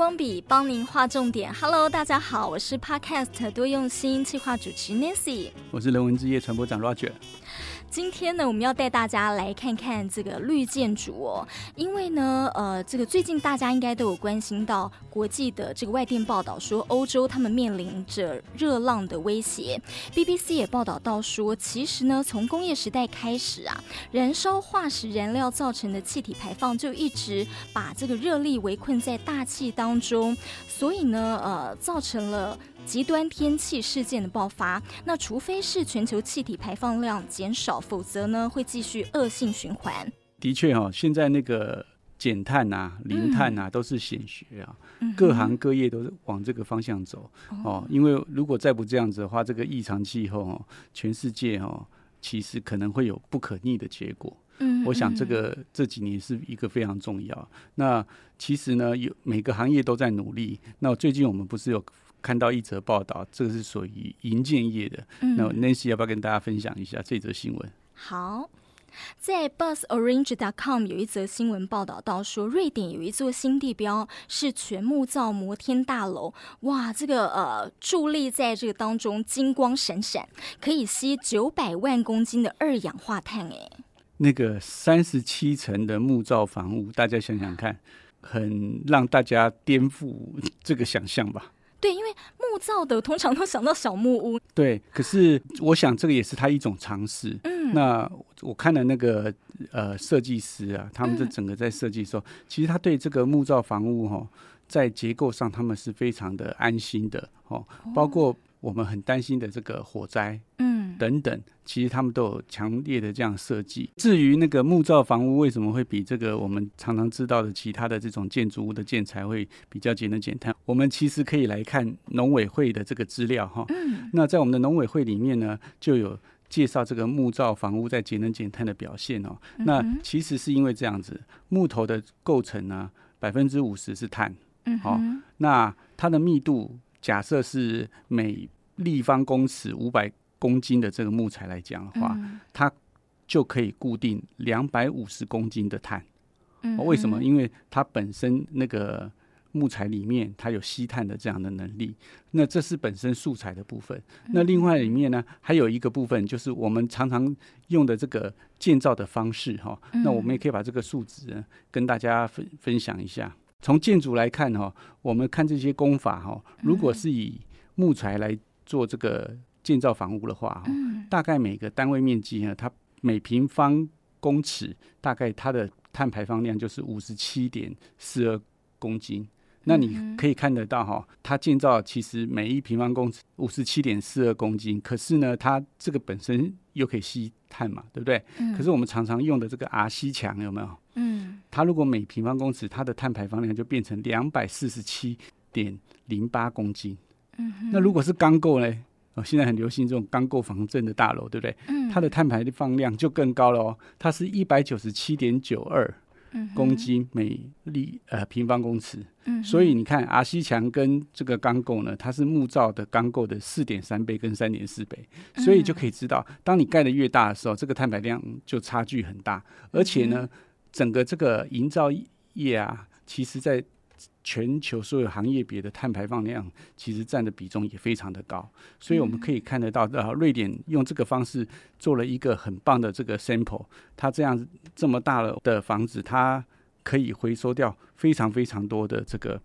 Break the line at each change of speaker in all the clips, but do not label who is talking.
光笔帮您画重点。Hello，大家好，我是 Podcast 多用心企划主持 Nancy，
我是人文之夜传播长 Roger。
今天呢，我们要带大家来看看这个绿建筑哦，因为呢，呃，这个最近大家应该都有关心到国际的这个外电报道说，欧洲他们面临着热浪的威胁。BBC 也报道到说，其实呢，从工业时代开始啊，燃烧化石燃料造成的气体排放就一直把这个热力围困在大气当中，所以呢，呃，造成了。极端天气事件的爆发，那除非是全球气体排放量减少，否则呢会继续恶性循环。
的确哈、哦，现在那个减碳啊、零碳啊都是显学啊，嗯、各行各业都是往这个方向走、嗯、哦。因为如果再不这样子的话，这个异常气候哦，全世界哦，其实可能会有不可逆的结果。嗯，我想这个这几年是一个非常重要。那其实呢，有每个行业都在努力。那最近我们不是有。看到一则报道，这个是属于银建业的。嗯、那 Nancy 要不要跟大家分享一下这则新闻？
好，在 BuzzOrange.com 有一则新闻报道到说，瑞典有一座新地标是全木造摩天大楼。哇，这个呃伫立在这个当中，金光闪闪，可以吸九百万公斤的二氧化碳。诶，
那个三十七层的木造房屋，大家想想看，很让大家颠覆这个想象吧。
对，因为木造的通常都想到小木屋。
对，可是我想这个也是他一种尝试。嗯，那我看了那个呃设计师啊，他们这整个在设计的时候，嗯、其实他对这个木造房屋哈、哦，在结构上他们是非常的安心的哦，包括。我们很担心的这个火灾，嗯，等等，其实他们都有强烈的这样设计。至于那个木造房屋为什么会比这个我们常常知道的其他的这种建筑物的建材会比较节能减碳，我们其实可以来看农委会的这个资料哈。嗯，那在我们的农委会里面呢，就有介绍这个木造房屋在节能减碳的表现哦。那其实是因为这样子，木头的构成呢，百分之五十是碳，嗯，好，那它的密度。假设是每立方公尺五百公斤的这个木材来讲的话，嗯、它就可以固定两百五十公斤的碳。嗯、为什么？因为它本身那个木材里面它有吸碳的这样的能力。那这是本身素材的部分。那另外里面呢，还有一个部分就是我们常常用的这个建造的方式哈。那我们也可以把这个数值呢跟大家分分享一下。从建筑来看哈，我们看这些工法哈，如果是以木材来做这个建造房屋的话，大概每个单位面积呢，它每平方公尺大概它的碳排放量就是五十七点四二公斤。那你可以看得到哈，它建造其实每一平方公尺五十七点四二公斤，可是呢，它这个本身又可以吸碳嘛，对不对？可是我们常常用的这个 RC 墙有没有？嗯，它如果每平方公尺它的碳排放量就变成两百四十七点零八公斤。嗯，那如果是钢构呢？哦，现在很流行这种钢构防震的大楼，对不对？嗯，它的碳排放量就更高了哦，它是一百九十七点九二。公斤每立呃平方公尺，嗯、所以你看阿西墙跟这个钢构呢，它是木造的钢构的四点三倍跟三点四倍，所以就可以知道，当你盖的越大的时候，这个碳排量就差距很大，而且呢，整个这个营造业啊，其实在。全球所有行业别的碳排放量，其实占的比重也非常的高，所以我们可以看得到，呃，瑞典用这个方式做了一个很棒的这个 sample，它这样这么大了的房子，它可以回收掉非常非常多的这个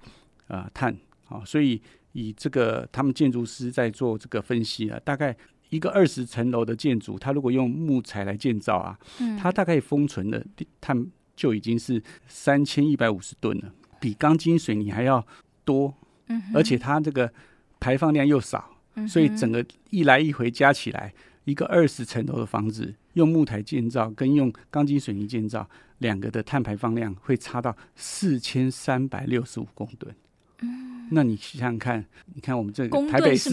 呃碳，啊，所以以这个他们建筑师在做这个分析啊，大概一个二十层楼的建筑，它如果用木材来建造啊，它大概封存的碳就已经是三千一百五十吨了。比钢筋水泥还要多，而且它这个排放量又少，所以整个一来一回加起来，一个二十层楼的房子用木材建造跟用钢筋水泥建造，两个的碳排放量会差到四千三百六十五公吨。那你想想看，你看我们这个台北市，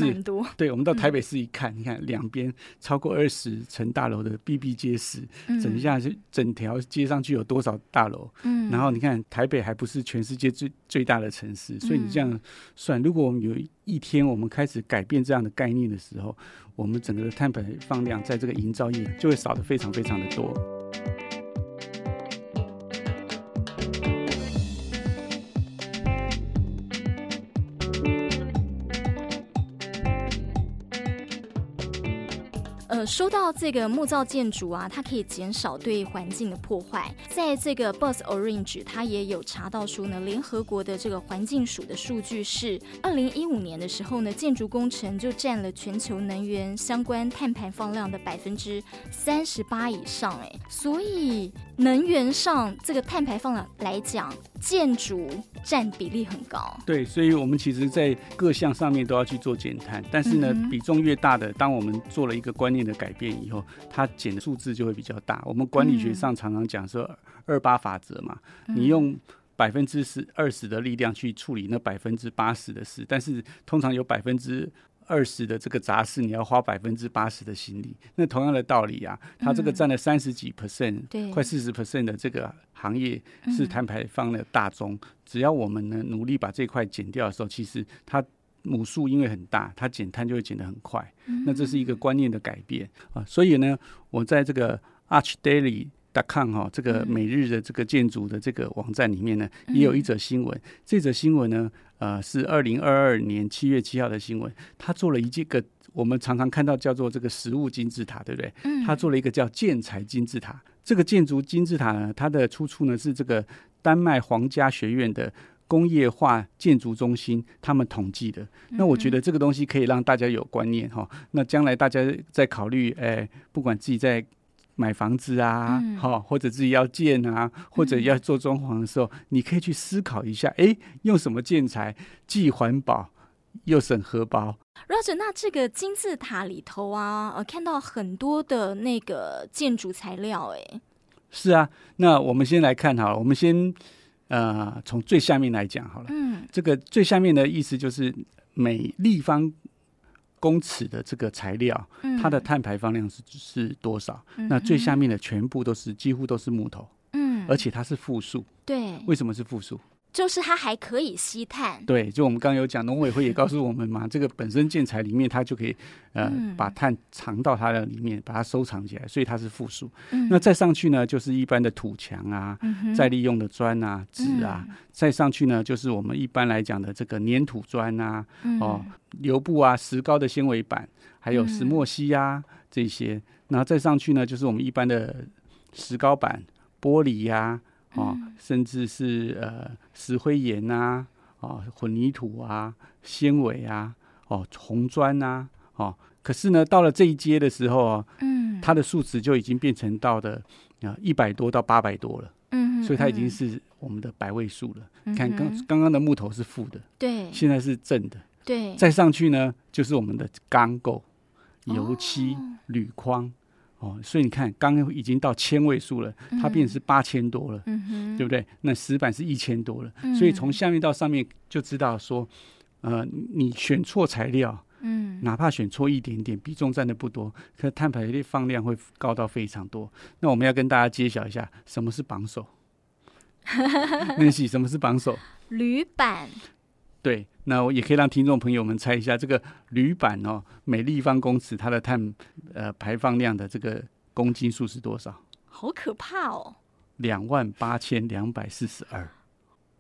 对，我们到台北市一看，嗯、你看两边超过二十层大楼的比比皆是，嗯、整下是整条街上去有多少大楼？嗯，然后你看台北还不是全世界最最大的城市，所以你这样算，如果我们有一天我们开始改变这样的概念的时候，我们整个的碳排放量在这个营造业就会少的非常非常的多。
说到这个木造建筑啊，它可以减少对环境的破坏。在这个 Bus Orange，它也有查到说呢，联合国的这个环境署的数据是，二零一五年的时候呢，建筑工程就占了全球能源相关碳排放量的百分之三十八以上。哎，所以能源上这个碳排放量来讲，建筑占比例很高。
对，所以我们其实在各项上面都要去做减碳，但是呢，嗯、比重越大的，当我们做了一个观念的改变以后，它减的数字就会比较大。我们管理学上常常讲说二八法则嘛，嗯、你用百分之十二十的力量去处理那百分之八十的事，但是通常有百分之二十的这个杂事，你要花百分之八十的心力。那同样的道理啊，它这个占了三十几 percent，对，快四十 percent 的这个行业是碳排放的大宗。只要我们呢努力把这块减掉的时候，其实它。母数因为很大，它减碳就会减得很快。那这是一个观念的改变啊，所以呢，我在这个 archdaily.com 哈，这个每日的这个建筑的这个网站里面呢，也有一则新闻。这则新闻呢，呃，是二零二二年七月七号的新闻。他做了一这个我们常常看到叫做这个实物金字塔，对不对？他做了一个叫建材金字塔。这个建筑金字塔呢，它的出处呢是这个丹麦皇家学院的。工业化建筑中心他们统计的，那我觉得这个东西可以让大家有观念哈。那将来大家在考虑，哎，不管自己在买房子啊，好，或者自己要建啊，或者要做装潢的时候，你可以去思考一下，哎，用什么建材既环保又省荷包。
Roger，那这个金字塔里头啊，呃，看到很多的那个建筑材料，哎，
是啊。那我们先来看好了，我们先。呃，从最下面来讲好了，嗯，这个最下面的意思就是每立方公尺的这个材料，它的碳排放量是是多少？那最下面的全部都是几乎都是木头，嗯，而且它是负数，
对，
为什么是负数？
就是它还可以吸碳，
对，就我们刚刚有讲，农委会也告诉我们嘛，这个本身建材里面它就可以呃、嗯、把碳藏到它的里面，把它收藏起来，所以它是负数。嗯、那再上去呢，就是一般的土墙啊，嗯、再利用的砖啊、纸啊，嗯、再上去呢，就是我们一般来讲的这个粘土砖啊，嗯、哦，油布啊，石膏的纤维板，还有石墨烯啊、嗯、这些，然后再上去呢，就是我们一般的石膏板、玻璃呀、啊。哦，甚至是呃石灰岩呐，啊、哦，混凝土啊，纤维啊，哦，红砖呐，哦，可是呢，到了这一阶的时候啊，嗯，它的数值就已经变成到的啊一百多到八百多了，嗯，所以它已经是我们的百位数了。嗯、看刚刚刚的木头是负的，对，现在是正的，对，再上去呢就是我们的钢构、油漆、哦、铝框。哦，所以你看，刚刚已经到千位数了，它变成是八千多了，嗯、对不对？那石板是一千多了，嗯、所以从下面到上面就知道说，呃，你选错材料，嗯，哪怕选错一点点，比重占的不多，可碳排放量会高到非常多。那我们要跟大家揭晓一下，什么是榜首？Nancy，什么是榜首？
铝板。
对，那我也可以让听众朋友们猜一下，这个铝板哦，每立方公尺它的碳呃排放量的这个公斤数是多少？
好可怕哦！
两万八千两百四十二，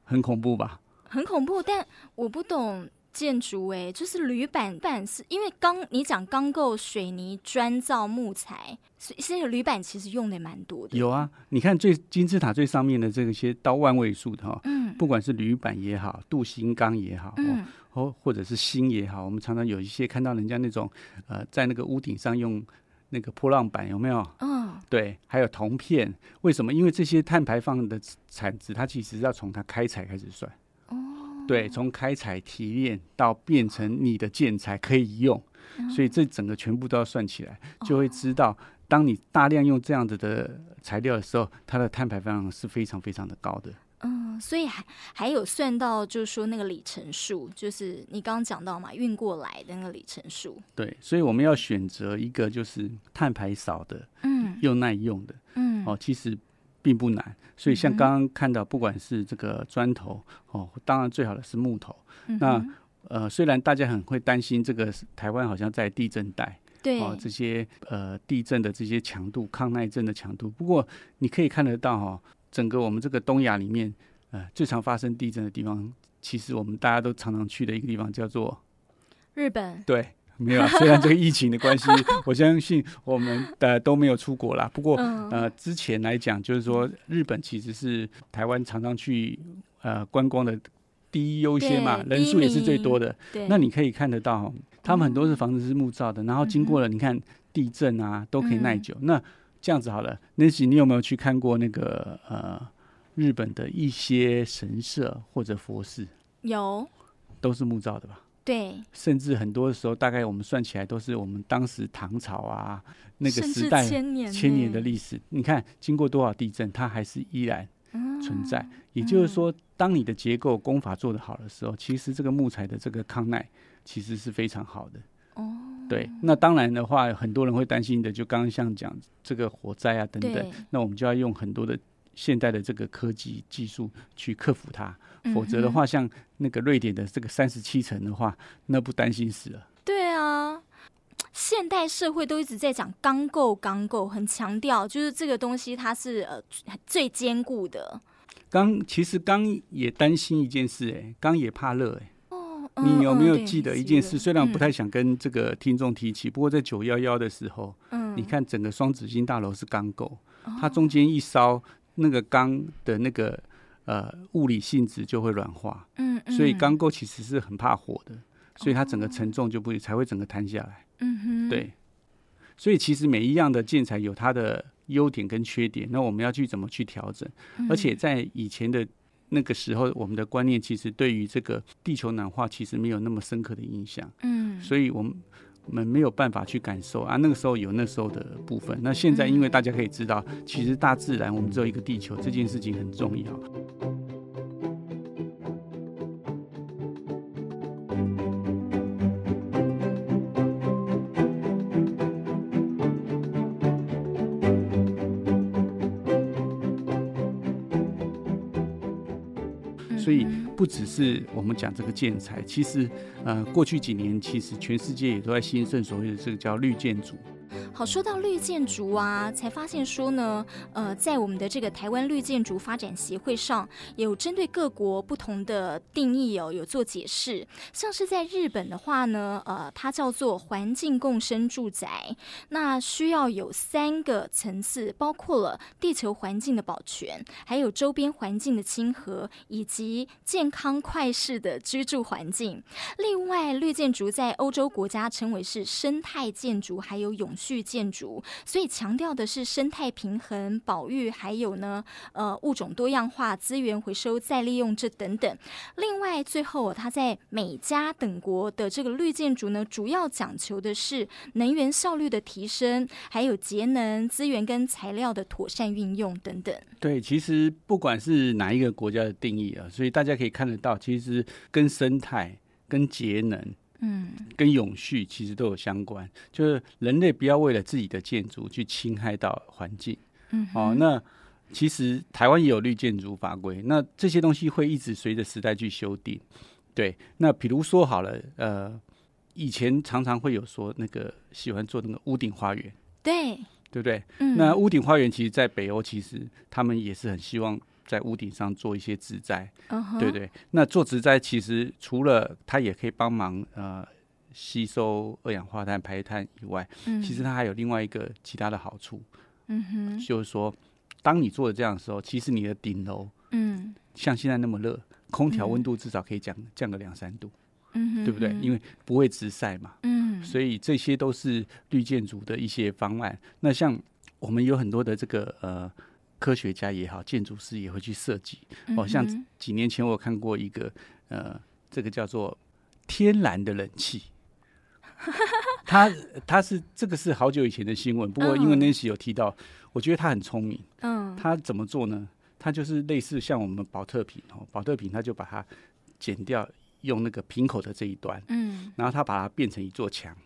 很恐怖吧？
很恐怖，但我不懂。建筑哎，就是铝板板是因为钢，你讲钢构、水泥、砖造、木材，所以现在铝板其实用的也蛮多的。
有啊，你看最金字塔最上面的这些到万位数的哈，嗯，不管是铝板也好，镀锌钢也好，嗯，或或者是锌也好，我们常常有一些看到人家那种呃，在那个屋顶上用那个波浪板有没有？嗯，对，还有铜片，为什么？因为这些碳排放的产值，它其实要从它开采开始算。对，从开采提炼到变成你的建材可以用，所以这整个全部都要算起来，就会知道，当你大量用这样子的材料的时候，它的碳排放量是非常非常的高的。
嗯，所以还还有算到，就是说那个里程数，就是你刚刚讲到嘛，运过来的那个里程数。
对，所以我们要选择一个就是碳排少的，嗯，又耐用的，嗯，哦，其实。并不难，所以像刚刚看到，不管是这个砖头哦，当然最好的是木头。嗯、那呃，虽然大家很会担心这个台湾好像在地震带，对哦，这些呃地震的这些强度、抗耐震的强度，不过你可以看得到哈、哦，整个我们这个东亚里面，呃，最常发生地震的地方，其实我们大家都常常去的一个地方叫做
日本。
对。没有，虽然这个疫情的关系，我相信我们的都没有出国啦。不过，呃，之前来讲，就是说日本其实是台湾常常去呃观光的第一优先嘛，人数也是最多的。那你可以看得到，他们很多是房子是木造的，然后经过了你看地震啊都可以耐久。那这样子好了，Nancy，你有没有去看过那个呃日本的一些神社或者佛寺？
有，
都是木造的吧？
对，
甚至很多的时候，大概我们算起来都是我们当时唐朝啊那个时代
千年
千年的历史。你看，经过多少地震，它还是依然存在。嗯、也就是说，当你的结构工法做得好的时候，其实这个木材的这个抗耐其实是非常好的。哦，对。那当然的话，很多人会担心的，就刚刚像讲这个火灾啊等等，那我们就要用很多的现代的这个科技技术去克服它。否则的话，像那个瑞典的这个三十七层的话，那不担心死了。
对啊，现代社会都一直在讲钢构，钢构很强调，就是这个东西它是呃最坚固的。
钢其实钢也担心一件事，哎，钢也怕热，哎。哦。你有没有记得一件事？虽然我不太想跟这个听众提起，不过在九幺幺的时候，嗯，你看整个双子星大楼是钢构，它中间一烧，那个钢的那个。呃，物理性质就会软化，嗯，嗯，所以钢构其实是很怕火的，所以它整个承重就不会才会整个塌下来，嗯哼，对，所以其实每一样的建材有它的优点跟缺点，那我们要去怎么去调整？而且在以前的那个时候，我们的观念其实对于这个地球暖化其实没有那么深刻的印象，嗯，所以我们。我们没有办法去感受啊，那个时候有那时候的部分。那现在，因为大家可以知道，其实大自然我们只有一个地球，这件事情很重要。不只是我们讲这个建材，其实呃，过去几年其实全世界也都在兴盛所谓的这个叫绿建
筑。说到绿建筑啊，才发现说呢，呃，在我们的这个台湾绿建筑发展协会上有针对各国不同的定义哦，有做解释。像是在日本的话呢，呃，它叫做环境共生住宅，那需要有三个层次，包括了地球环境的保全，还有周边环境的亲和，以及健康快适的居住环境。另外，绿建筑在欧洲国家称为是生态建筑，还有永续。建筑，所以强调的是生态平衡、保育，还有呢，呃，物种多样化、资源回收再利用这等等。另外，最后它在美加等国的这个绿建筑呢，主要讲求的是能源效率的提升，还有节能、资源跟材料的妥善运用等等。
对，其实不管是哪一个国家的定义啊，所以大家可以看得到，其实跟生态、跟节能。嗯，跟永续其实都有相关，就是人类不要为了自己的建筑去侵害到环境。嗯，哦，那其实台湾也有绿建筑法规，那这些东西会一直随着时代去修订。对，那比如说好了，呃，以前常常会有说那个喜欢做那个屋顶花园，
对，
对不对？嗯，那屋顶花园其实，在北欧其实他们也是很希望。在屋顶上做一些植栽，uh huh. 对对。那做植栽其实除了它也可以帮忙呃吸收二氧化碳排碳以外，嗯、其实它还有另外一个其他的好处，嗯哼，就是说当你做的这样的时候，其实你的顶楼，嗯，像现在那么热，空调温度至少可以降降个两三度，嗯哼，对不对？因为不会直晒嘛，嗯，所以这些都是绿建筑的一些方案。那像我们有很多的这个呃。科学家也好，建筑师也会去设计。哦，像几年前我有看过一个，呃，这个叫做天然的冷气。他他是这个是好久以前的新闻，不过因为 Nancy 有提到，我觉得他很聪明。嗯，他怎么做呢？他就是类似像我们保特瓶哦，保特瓶他就把它剪掉，用那个瓶口的这一端，嗯，然后他把它变成一座墙。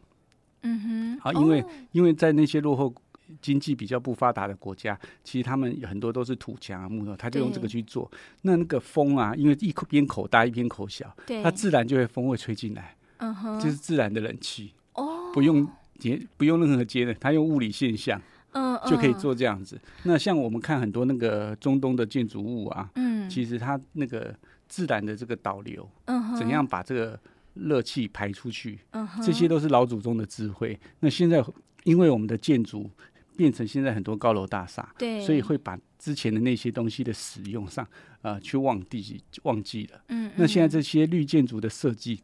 嗯哼，好，因为因为在那些落后。经济比较不发达的国家，其实他们很多都是土墙啊、木头，他就用这个去做。那那个风啊，因为一边口大一边口小，对。它自然就会风会吹进来，嗯哼，就是自然的冷气哦，不用节，不用任何接的，它用物理现象，嗯，就可以做这样子。嗯、那像我们看很多那个中东的建筑物啊，嗯，其实它那个自然的这个导流，嗯哼，怎样把这个热气排出去，
嗯哼，
这些都是老祖宗的智慧。那现在因为我们的建筑变成现在很多高楼大厦，
对，
所以会把之前的那些东西的使用上，呃，去忘记忘记了。
嗯，嗯，
那现在这些绿建筑的设计，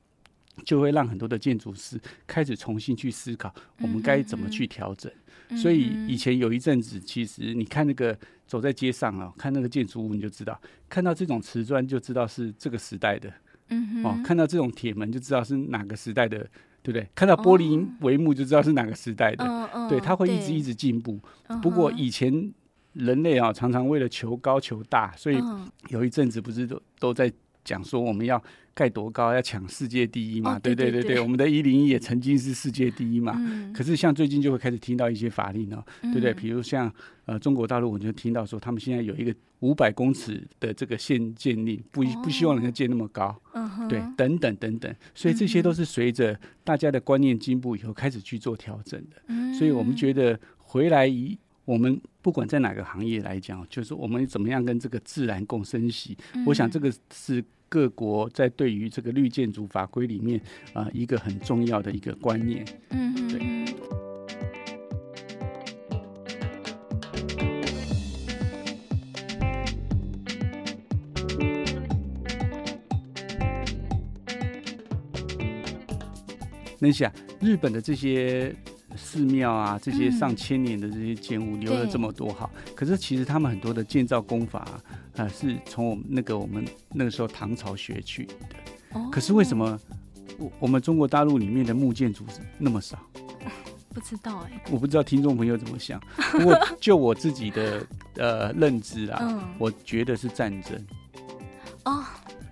就会让很多的建筑师开始重新去思考，我们该怎么去调整。
嗯、
所以以前有一阵子，其实你看那个走在街上啊，看那个建筑物，你就知道，看到这种瓷砖就知道是这个时代的。
嗯
哦，看到这种铁门就知道是哪个时代的，对不对？看到玻璃帷幕就知道是哪个时代的。
哦、
对，它会一直一直进步。不过以前人类啊，常常为了求高求大，所以有一阵子不是都都在讲说我们要。盖多高要抢世界第一嘛？对对对对，我们的一零一也曾经是世界第一嘛。可是像最近就会开始听到一些法令哦，对不对？比如像呃中国大陆，我就听到说他们现在有一个五百公尺的这个限建立，不不希望人家建那么高。对，等等等等，所以这些都是随着大家的观念进步以后开始去做调整的。所以我们觉得回来以我们不管在哪个行业来讲，就是我们怎么样跟这个自然共生息。我想这个是。各国在对于这个绿建筑法规里面啊、呃，一个很重要的一个观念。
嗯，
对。那想日本的这些。寺庙啊，这些上千年的这些建物留了这么多好，嗯、可是其实他们很多的建造功法啊，呃、是从我们那个我们那个时候唐朝学去的。哦、可是为什么我我们中国大陆里面的木建筑那么少？
不知道哎、欸，
我不知道听众朋友怎么想。不过 就我自己的呃认知啊，嗯、我觉得是战争。
哦，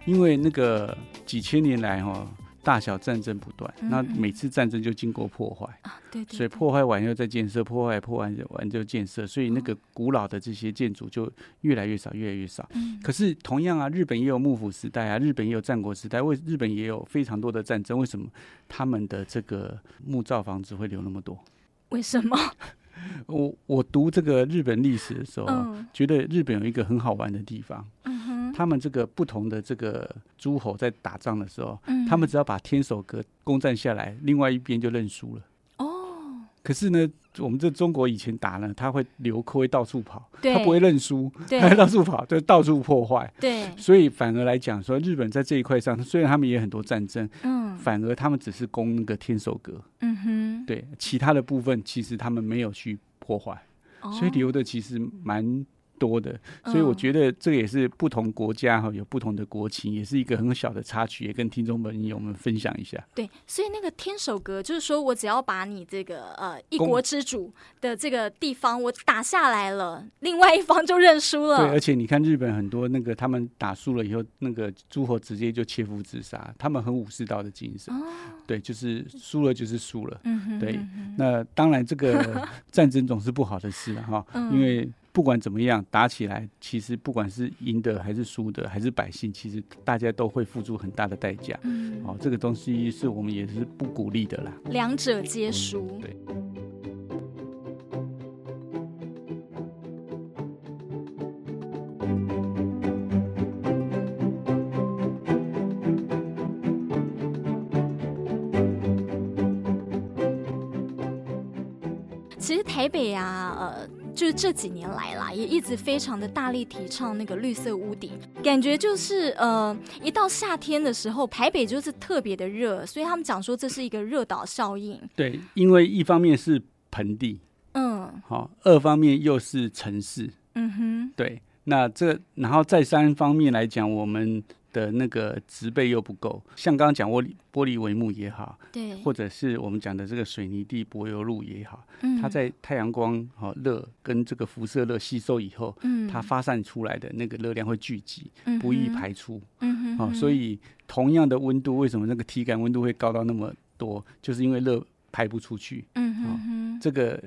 因为那个几千年来哈、哦。大小战争不断，那每次战争就经过破坏，
啊，对，
所以破坏完又再建设，破坏破完完就建设，所以那个古老的这些建筑就越来越少，越来越少。可是同样啊，日本也有幕府时代啊，日本也有战国时代，为日本也有非常多的战争，为什么他们的这个木造房子会留那么多？
为什么？
我我读这个日本历史的时候，觉得日本有一个很好玩的地方。他们这个不同的这个诸侯在打仗的时候，嗯、他们只要把天守阁攻占下来，另外一边就认输了。哦。可是呢，我们这中国以前打呢，他会流寇，会到处跑，他不会认输，他会到处跑，就到处破坏。对。所以反而来讲说，日本在这一块上，虽然他们也很多战争，嗯，反而他们只是攻那个天守阁。嗯哼。对，其他的部分其实他们没有去破坏，哦、所以留的其实蛮。多的，所以我觉得这个也是不同国家哈有不同的国情，也是一个很小的插曲，也跟听众朋友们分享一下。
对，所以那个天守阁就是说我只要把你这个呃一国之主的这个地方我打下来了，另外一方就认输了。
对，而且你看日本很多那个他们打输了以后，那个诸侯直接就切腹自杀，他们很武士道的精神。哦、对，就是输了就是输了。嗯哼，对，那当然这个 战争总是不好的事哈，因为。不管怎么样，打起来，其实不管是赢的还是输的，还是百姓，其实大家都会付出很大的代价。嗯，哦，这个东西是我们也是不鼓励的啦。
两者皆输。
嗯，对。
其实台北啊，呃。就是这几年来啦，也一直非常的大力提倡那个绿色屋顶，感觉就是呃，一到夏天的时候，台北就是特别的热，所以他们讲说这是一个热岛效应。
对，因为一方面是盆地，嗯，好，二方面又是城市，嗯哼，对，那这然后再三方面来讲，我们。的那个植被又不够，像刚刚讲玻璃玻璃帷幕也好，对，或者是我们讲的这个水泥地柏油路也好，嗯，它在太阳光好热跟这个辐射热吸收以后，嗯，它发散出来的那个热量会聚集，不易排出，嗯哼，所以同样的温度，为什么那个体感温度会高到那么多？就是因为热排不出去，嗯哼，这个。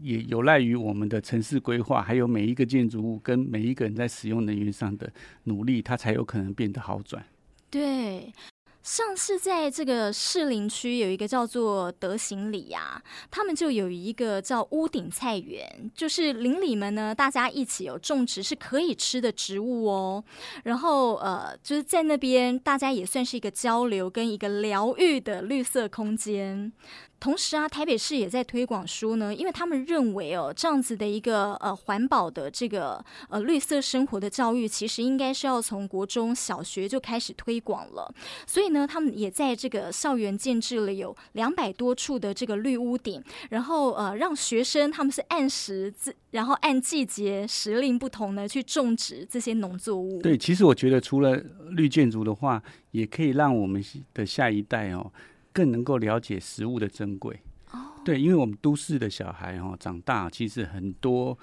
也有赖于我们的城市规划，还有每一个建筑物跟每一个人在使用能源上的努力，它才有可能变得好转。
对，上次在这个士林区有一个叫做德行里呀，他们就有一个叫屋顶菜园，就是邻里们呢大家一起有种植是可以吃的植物哦。然后呃，就是在那边大家也算是一个交流跟一个疗愈的绿色空间。同时啊，台北市也在推广说呢，因为他们认为哦，这样子的一个呃环保的这个呃绿色生活的教育，其实应该是要从国中小学就开始推广了。所以呢，他们也在这个校园建置了有两百多处的这个绿屋顶，然后呃让学生他们是按时自，然后按季节时令不同的去种植这些农作物。
对，其实我觉得除了绿建筑的话，也可以让我们的下一代哦。更能够了解食物的珍贵。哦，对，因为我们都市的小孩哦，长大其实很多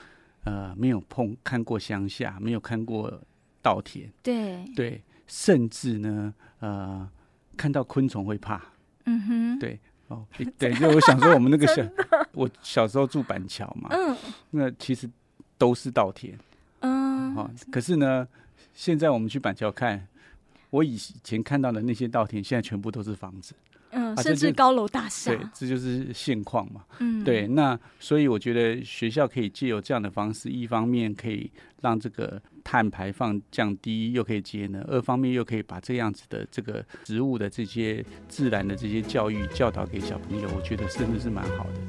呃没有碰看过乡下，没有看过稻田，
对。
对，甚至呢呃看到昆虫会怕，
嗯哼，
对哦，对，就我想说我们那个小 我小时候住板桥嘛，嗯，那其实都是稻田，嗯，哦，可是呢，现在我们去板桥看，我以前看到的那些稻田，现在全部都是房子。
嗯，甚至高楼大厦，
对，这就是现况嘛。
嗯，
对，那所以我觉得学校可以借由这样的方式，一方面可以让这个碳排放降低，又可以节能；二方面又可以把这样子的这个植物的这些自然的这些教育教导给小朋友，我觉得真的是蛮好的。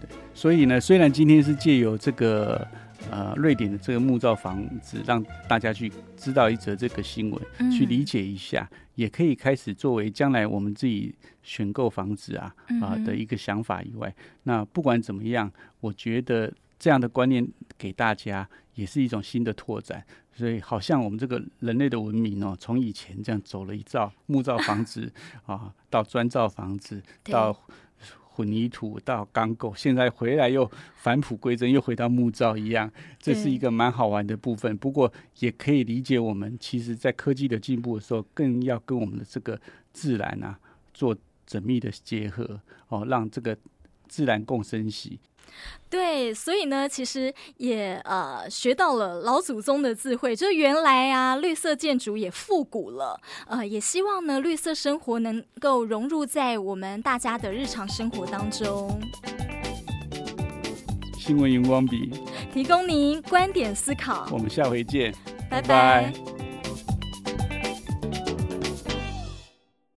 对，所以呢，虽然今天是借由这个。呃，瑞典的这个木造房子，让大家去知道一则这个新闻，嗯、去理解一下，也可以开始作为将来我们自己选购房子啊啊、呃、的一个想法以外，嗯、那不管怎么样，我觉得这样的观念给大家也是一种新的拓展。所以，好像我们这个人类的文明哦，从以前这样走了一造木造房子 啊，到砖造房子，到。混凝土到钢构，现在回来又返璞归真，又回到木造一样，这是一个蛮好玩的部分。不过也可以理解，我们其实在科技的进步的时候，更要跟我们的这个自然啊做缜密的结合哦，让这个自然共生息。
对，所以呢，其实也呃学到了老祖宗的智慧，就是原来啊，绿色建筑也复古了。呃，也希望呢，绿色生活能够融入在我们大家的日常生活当中。
新闻荧光笔提
供您观点思考，
我们下回见，
拜拜。拜拜。